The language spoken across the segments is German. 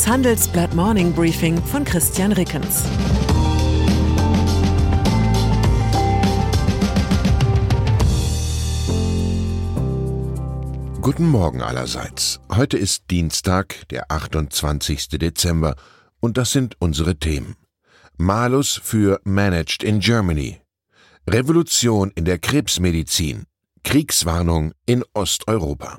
Das Handelsblatt Morning Briefing von Christian Rickens. Guten Morgen allerseits. Heute ist Dienstag, der 28. Dezember, und das sind unsere Themen. Malus für Managed in Germany. Revolution in der Krebsmedizin. Kriegswarnung in Osteuropa.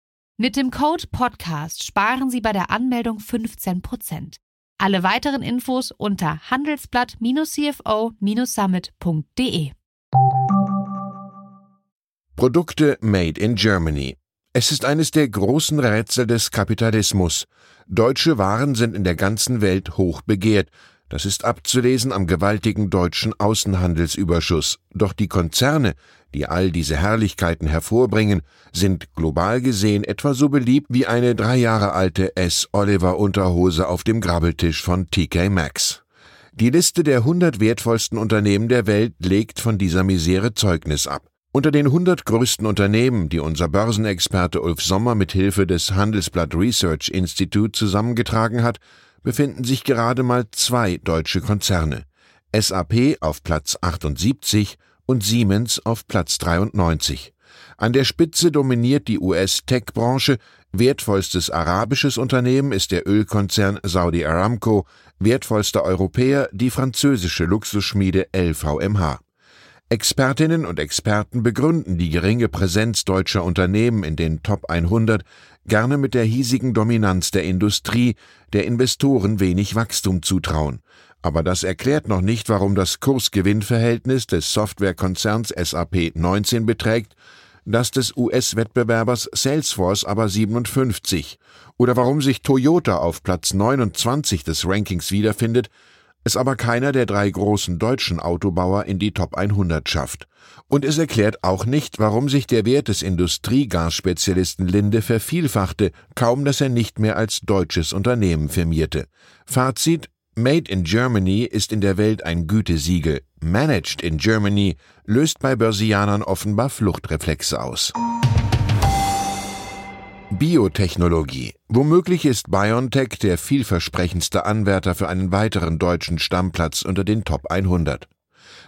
Mit dem Code Podcast sparen Sie bei der Anmeldung 15%. Alle weiteren Infos unter handelsblatt-cfo-summit.de. Produkte made in Germany. Es ist eines der großen Rätsel des Kapitalismus. Deutsche Waren sind in der ganzen Welt hoch begehrt, das ist abzulesen am gewaltigen deutschen Außenhandelsüberschuss. Doch die Konzerne, die all diese Herrlichkeiten hervorbringen, sind global gesehen etwa so beliebt wie eine drei Jahre alte S. Oliver Unterhose auf dem Grabbeltisch von TK Maxx. Die Liste der 100 wertvollsten Unternehmen der Welt legt von dieser Misere Zeugnis ab. Unter den 100 größten Unternehmen, die unser Börsenexperte Ulf Sommer mit Hilfe des Handelsblatt Research Institute zusammengetragen hat, befinden sich gerade mal zwei deutsche Konzerne. SAP auf Platz 78 und Siemens auf Platz 93. An der Spitze dominiert die US-Tech-Branche, wertvollstes arabisches Unternehmen ist der Ölkonzern Saudi Aramco, wertvollster Europäer die französische Luxusschmiede LVMH. Expertinnen und Experten begründen die geringe Präsenz deutscher Unternehmen in den Top 100 gerne mit der hiesigen Dominanz der Industrie, der Investoren wenig Wachstum zutrauen. Aber das erklärt noch nicht, warum das Kursgewinnverhältnis des Softwarekonzerns SAP 19 beträgt, das des US-Wettbewerbers Salesforce aber 57, oder warum sich Toyota auf Platz 29 des Rankings wiederfindet, es aber keiner der drei großen deutschen Autobauer in die Top 100 schafft. Und es erklärt auch nicht, warum sich der Wert des Industriegasspezialisten Linde vervielfachte, kaum dass er nicht mehr als deutsches Unternehmen firmierte. Fazit Made in Germany ist in der Welt ein Gütesiegel. Managed in Germany löst bei Börsianern offenbar Fluchtreflexe aus. Biotechnologie. Womöglich ist BioNTech der vielversprechendste Anwärter für einen weiteren deutschen Stammplatz unter den Top 100.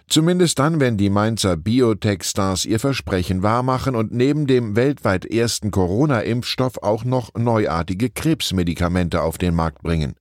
Zumindest dann, wenn die Mainzer Biotech-Stars ihr Versprechen wahrmachen und neben dem weltweit ersten Corona-Impfstoff auch noch neuartige Krebsmedikamente auf den Markt bringen.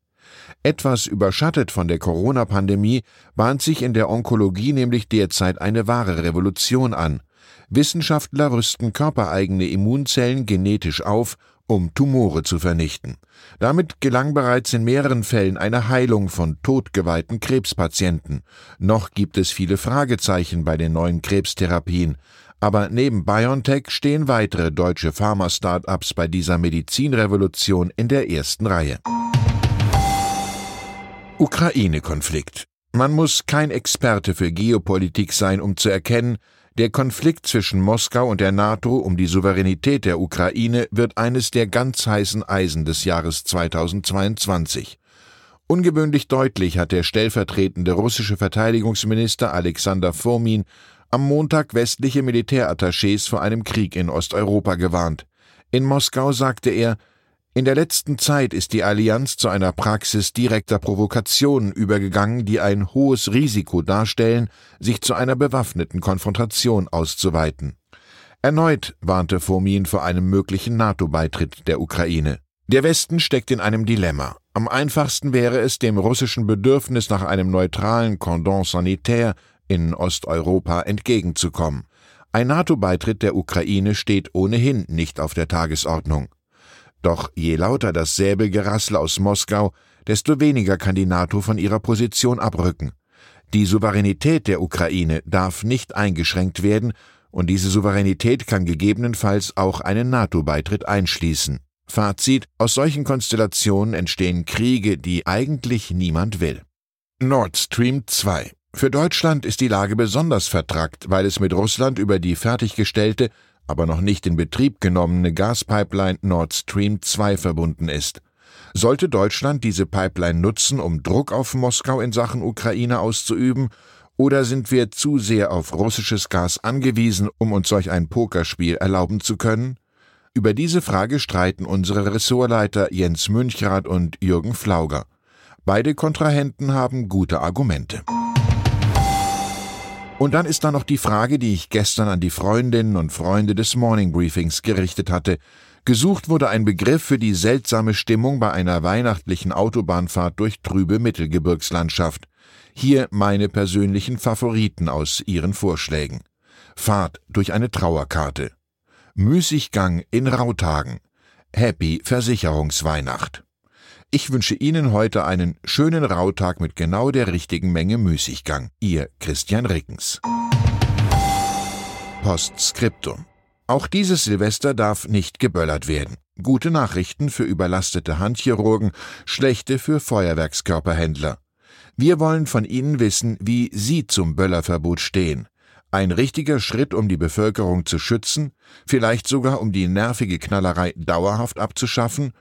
Etwas überschattet von der Corona-Pandemie bahnt sich in der Onkologie nämlich derzeit eine wahre Revolution an – Wissenschaftler rüsten körpereigene Immunzellen genetisch auf, um Tumore zu vernichten. Damit gelang bereits in mehreren Fällen eine Heilung von totgeweihten Krebspatienten. Noch gibt es viele Fragezeichen bei den neuen Krebstherapien, aber neben BioNTech stehen weitere deutsche Pharma-Startups bei dieser Medizinrevolution in der ersten Reihe. Ukraine-Konflikt. Man muss kein Experte für Geopolitik sein, um zu erkennen, der Konflikt zwischen Moskau und der NATO um die Souveränität der Ukraine wird eines der ganz heißen Eisen des Jahres 2022. Ungewöhnlich deutlich hat der stellvertretende russische Verteidigungsminister Alexander Fomin am Montag westliche Militärattachés vor einem Krieg in Osteuropa gewarnt. In Moskau sagte er, in der letzten Zeit ist die Allianz zu einer Praxis direkter Provokationen übergegangen, die ein hohes Risiko darstellen, sich zu einer bewaffneten Konfrontation auszuweiten. Erneut warnte Fomin vor einem möglichen NATO-Beitritt der Ukraine. Der Westen steckt in einem Dilemma. Am einfachsten wäre es, dem russischen Bedürfnis nach einem neutralen Cordon sanitaire in Osteuropa entgegenzukommen. Ein NATO-Beitritt der Ukraine steht ohnehin nicht auf der Tagesordnung. Doch je lauter das Säbelgerassel aus Moskau, desto weniger kann die NATO von ihrer Position abrücken. Die Souveränität der Ukraine darf nicht eingeschränkt werden, und diese Souveränität kann gegebenenfalls auch einen NATO-Beitritt einschließen. Fazit, aus solchen Konstellationen entstehen Kriege, die eigentlich niemand will. Nord Stream 2 für Deutschland ist die Lage besonders vertrackt, weil es mit Russland über die fertiggestellte, aber noch nicht in Betrieb genommene Gaspipeline Nord Stream 2 verbunden ist. Sollte Deutschland diese Pipeline nutzen, um Druck auf Moskau in Sachen Ukraine auszuüben, oder sind wir zu sehr auf russisches Gas angewiesen, um uns solch ein Pokerspiel erlauben zu können? Über diese Frage streiten unsere Ressortleiter Jens Münchrath und Jürgen Flauger. Beide Kontrahenten haben gute Argumente. Und dann ist da noch die Frage, die ich gestern an die Freundinnen und Freunde des Morning Briefings gerichtet hatte. Gesucht wurde ein Begriff für die seltsame Stimmung bei einer weihnachtlichen Autobahnfahrt durch trübe Mittelgebirgslandschaft. Hier meine persönlichen Favoriten aus Ihren Vorschlägen. Fahrt durch eine Trauerkarte. Müßiggang in Rautagen. Happy Versicherungsweihnacht. Ich wünsche Ihnen heute einen schönen Rautag mit genau der richtigen Menge Müßiggang. Ihr Christian Rickens. Postskriptum. Auch dieses Silvester darf nicht geböllert werden. Gute Nachrichten für überlastete Handchirurgen, schlechte für Feuerwerkskörperhändler. Wir wollen von Ihnen wissen, wie Sie zum Böllerverbot stehen. Ein richtiger Schritt, um die Bevölkerung zu schützen, vielleicht sogar um die nervige Knallerei dauerhaft abzuschaffen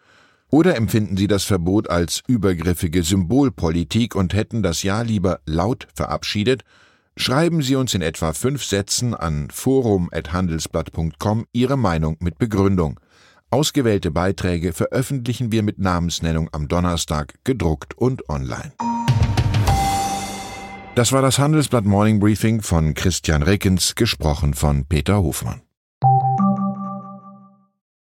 oder empfinden Sie das Verbot als übergriffige Symbolpolitik und hätten das Ja lieber laut verabschiedet? Schreiben Sie uns in etwa fünf Sätzen an forum.handelsblatt.com Ihre Meinung mit Begründung. Ausgewählte Beiträge veröffentlichen wir mit Namensnennung am Donnerstag, gedruckt und online. Das war das Handelsblatt Morning Briefing von Christian Rickens, gesprochen von Peter Hofmann.